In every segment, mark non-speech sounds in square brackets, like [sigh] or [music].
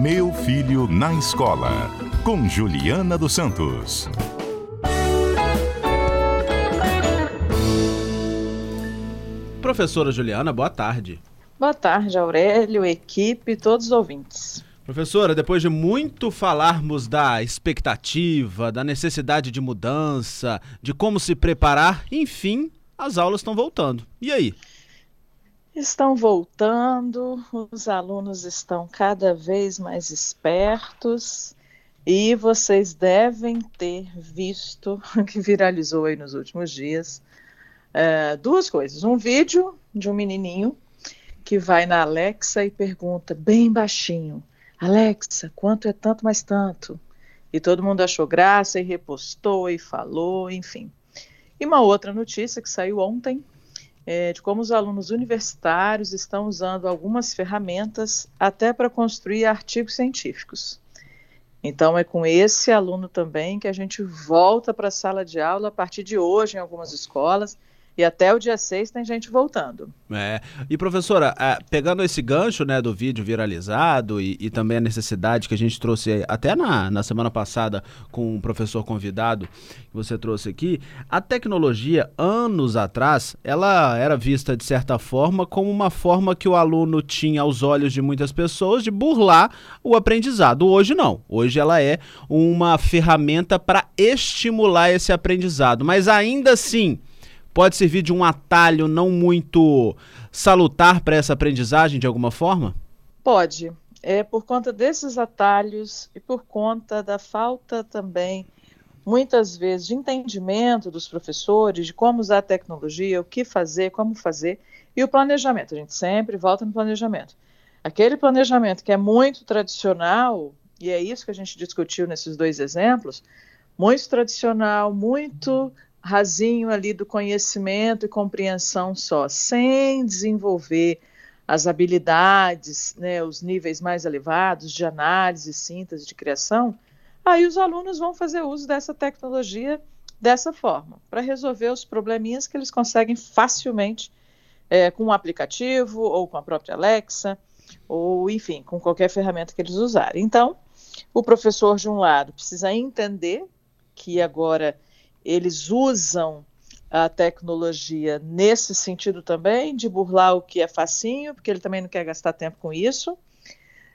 Meu Filho na Escola, com Juliana dos Santos. Professora Juliana, boa tarde. Boa tarde, Aurélio, equipe, todos os ouvintes. Professora, depois de muito falarmos da expectativa, da necessidade de mudança, de como se preparar, enfim, as aulas estão voltando. E aí? Estão voltando, os alunos estão cada vez mais espertos e vocês devem ter visto [laughs] que viralizou aí nos últimos dias é, duas coisas. Um vídeo de um menininho que vai na Alexa e pergunta bem baixinho: Alexa, quanto é tanto mais tanto? E todo mundo achou graça e repostou e falou, enfim. E uma outra notícia que saiu ontem é, de como os alunos universitários estão usando algumas ferramentas até para construir artigos científicos. Então, é com esse aluno também que a gente volta para a sala de aula a partir de hoje em algumas escolas e até o dia 6 tem gente voltando. É. E professora, é, pegando esse gancho né, do vídeo viralizado e, e, também a necessidade que a gente trouxe até na, na semana passada com um professor convidado que você trouxe aqui, a tecnologia, anos atrás, ela era vista de certa forma como uma forma que o aluno tinha aos olhos de muitas pessoas de burlar o aprendizado. Hoje não. Hoje ela é uma ferramenta para estimular esse aprendizado. Mas ainda assim pode servir de um atalho não muito salutar para essa aprendizagem de alguma forma? Pode. É por conta desses atalhos e por conta da falta também, muitas vezes, de entendimento dos professores de como usar a tecnologia, o que fazer, como fazer, e o planejamento. A gente sempre volta no planejamento. Aquele planejamento que é muito tradicional, e é isso que a gente discutiu nesses dois exemplos, muito tradicional, muito rasinho ali do conhecimento e compreensão só, sem desenvolver as habilidades, né, os níveis mais elevados de análise, síntese, de criação, aí os alunos vão fazer uso dessa tecnologia dessa forma, para resolver os probleminhas que eles conseguem facilmente é, com um aplicativo ou com a própria Alexa, ou enfim, com qualquer ferramenta que eles usarem. Então, o professor, de um lado, precisa entender que agora eles usam a tecnologia nesse sentido também, de burlar o que é facinho, porque ele também não quer gastar tempo com isso,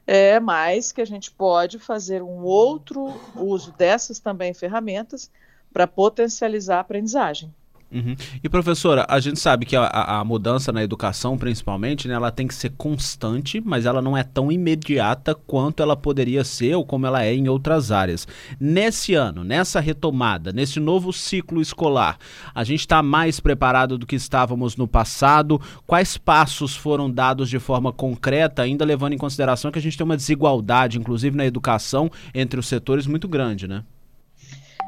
é, mas que a gente pode fazer um outro uso dessas também ferramentas para potencializar a aprendizagem. Uhum. E professora, a gente sabe que a, a, mudança na educação, principalmente, né, ela tem que ser constante, mas ela não é tão imediata quanto ela poderia ser ou como ela é em outras áreas. Nesse ano, nessa retomada, nesse novo ciclo escolar, a gente está mais preparado do que estávamos no passado? Quais passos foram dados de forma concreta, ainda levando em consideração que a gente tem uma desigualdade, inclusive na educação, entre os setores muito grande, né?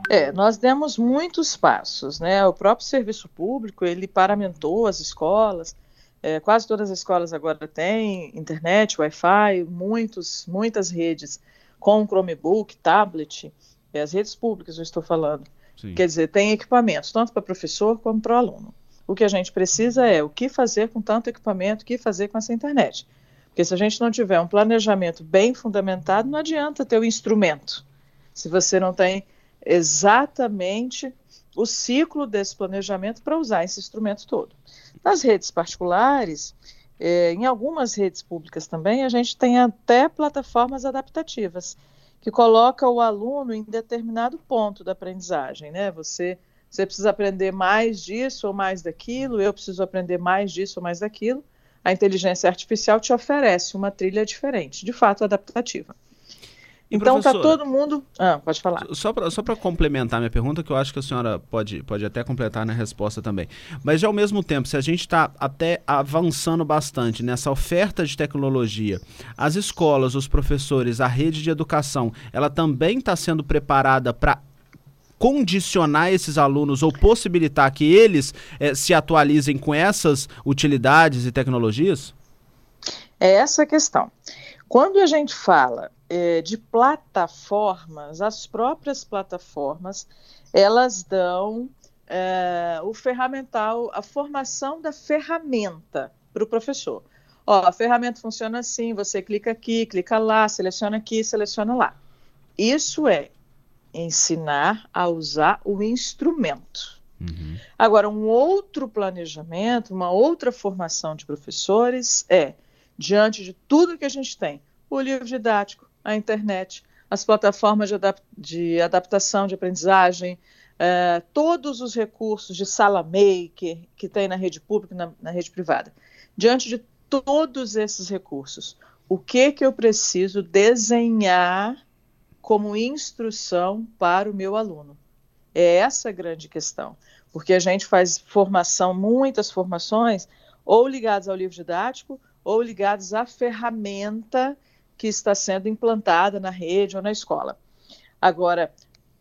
É, nós demos muitos passos, né? O próprio serviço público, ele paramentou as escolas, é, quase todas as escolas agora têm internet, Wi-Fi, muitos, muitas redes com Chromebook, tablet, é, as redes públicas eu estou falando. Sim. Quer dizer, tem equipamentos, tanto para professor como para o aluno. O que a gente precisa é o que fazer com tanto equipamento, o que fazer com essa internet. Porque se a gente não tiver um planejamento bem fundamentado, não adianta ter o instrumento. Se você não tem exatamente o ciclo desse planejamento para usar esse instrumento todo. Nas redes particulares, é, em algumas redes públicas também, a gente tem até plataformas adaptativas, que coloca o aluno em determinado ponto da aprendizagem, né? Você, você precisa aprender mais disso ou mais daquilo, eu preciso aprender mais disso ou mais daquilo. A inteligência artificial te oferece uma trilha diferente, de fato adaptativa. Então está todo mundo. Ah, pode falar. Só para só complementar minha pergunta, que eu acho que a senhora pode, pode até completar na resposta também. Mas ao mesmo tempo, se a gente está até avançando bastante nessa oferta de tecnologia, as escolas, os professores, a rede de educação, ela também está sendo preparada para condicionar esses alunos ou possibilitar que eles eh, se atualizem com essas utilidades e tecnologias? É essa a questão. Quando a gente fala é, de plataformas, as próprias plataformas, elas dão é, o ferramental, a formação da ferramenta para o professor. Ó, a ferramenta funciona assim: você clica aqui, clica lá, seleciona aqui, seleciona lá. Isso é ensinar a usar o instrumento. Uhum. Agora, um outro planejamento, uma outra formação de professores é, diante de tudo que a gente tem, o livro didático, a internet, as plataformas de, adap de adaptação de aprendizagem, é, todos os recursos de sala maker que tem na rede pública e na, na rede privada. Diante de todos esses recursos, o que que eu preciso desenhar como instrução para o meu aluno? É essa a grande questão, porque a gente faz formação, muitas formações, ou ligadas ao livro didático, ou ligadas à ferramenta que está sendo implantada na rede ou na escola. Agora,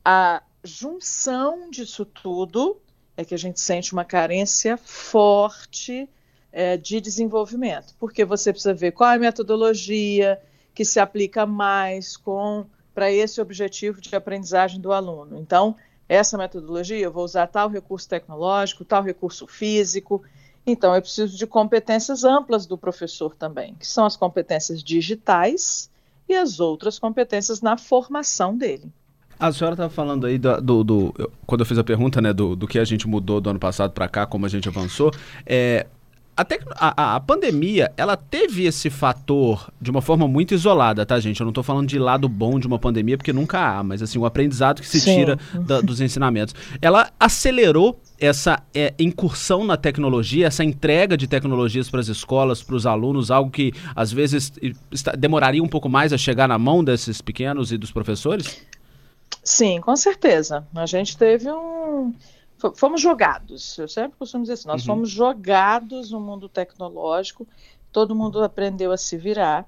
a junção disso tudo é que a gente sente uma carência forte é, de desenvolvimento, porque você precisa ver qual é a metodologia que se aplica mais com para esse objetivo de aprendizagem do aluno. Então, essa metodologia, eu vou usar tal recurso tecnológico, tal recurso físico. Então, eu preciso de competências amplas do professor também, que são as competências digitais e as outras competências na formação dele. A senhora estava falando aí do, do, do, Quando eu fiz a pergunta, né, do, do que a gente mudou do ano passado para cá, como a gente avançou. É, até a, a, pandemia, ela teve esse fator de uma forma muito isolada, tá, gente? Eu não estou falando de lado bom de uma pandemia, porque nunca há, mas assim, o aprendizado que se Sim. tira da, dos ensinamentos. Ela acelerou essa é, incursão na tecnologia, essa entrega de tecnologias para as escolas, para os alunos, algo que às vezes está, demoraria um pouco mais a chegar na mão desses pequenos e dos professores? Sim, com certeza. A gente teve um fomos jogados. Eu sempre costumo dizer assim, nós uhum. fomos jogados no mundo tecnológico, todo mundo aprendeu a se virar.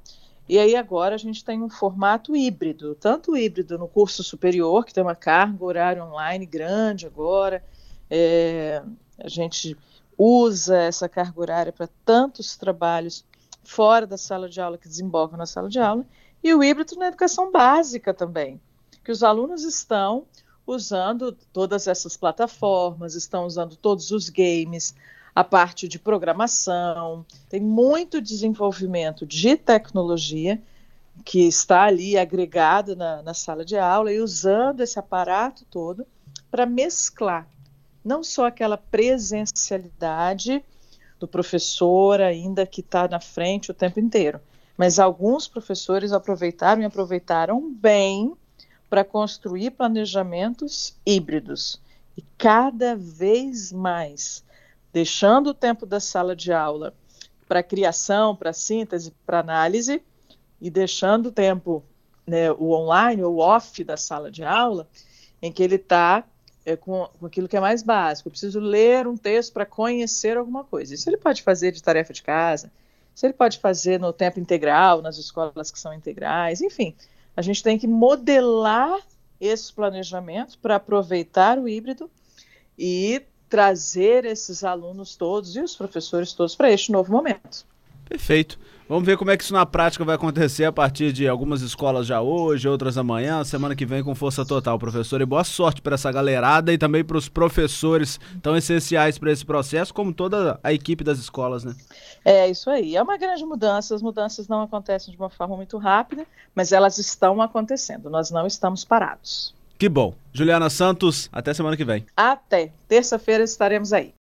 E aí agora a gente tem um formato híbrido, tanto híbrido no curso superior, que tem uma carga horária online grande agora, é, a gente usa essa carga horária para tantos trabalhos fora da sala de aula que desembocam na sala de aula, e o híbrido na educação básica também, que os alunos estão usando todas essas plataformas, estão usando todos os games, a parte de programação, tem muito desenvolvimento de tecnologia que está ali agregado na, na sala de aula e usando esse aparato todo para mesclar não só aquela presencialidade do professor ainda que está na frente o tempo inteiro, mas alguns professores aproveitaram e aproveitaram bem para construir planejamentos híbridos e cada vez mais deixando o tempo da sala de aula para criação, para síntese, para análise e deixando o tempo, né, o online ou off da sala de aula, em que ele está é, com, com, aquilo que é mais básico. Eu preciso ler um texto para conhecer alguma coisa. Isso ele pode fazer de tarefa de casa, isso ele pode fazer no tempo integral, nas escolas que são integrais, enfim. A gente tem que modelar esses planejamentos para aproveitar o híbrido e trazer esses alunos todos e os professores todos para este novo momento. Perfeito. Vamos ver como é que isso na prática vai acontecer a partir de algumas escolas já hoje, outras amanhã, semana que vem com força total, professor. E boa sorte para essa galerada e também para os professores tão essenciais para esse processo, como toda a equipe das escolas, né? É isso aí. É uma grande mudança. As mudanças não acontecem de uma forma muito rápida, mas elas estão acontecendo. Nós não estamos parados. Que bom. Juliana Santos, até semana que vem. Até. Terça-feira estaremos aí.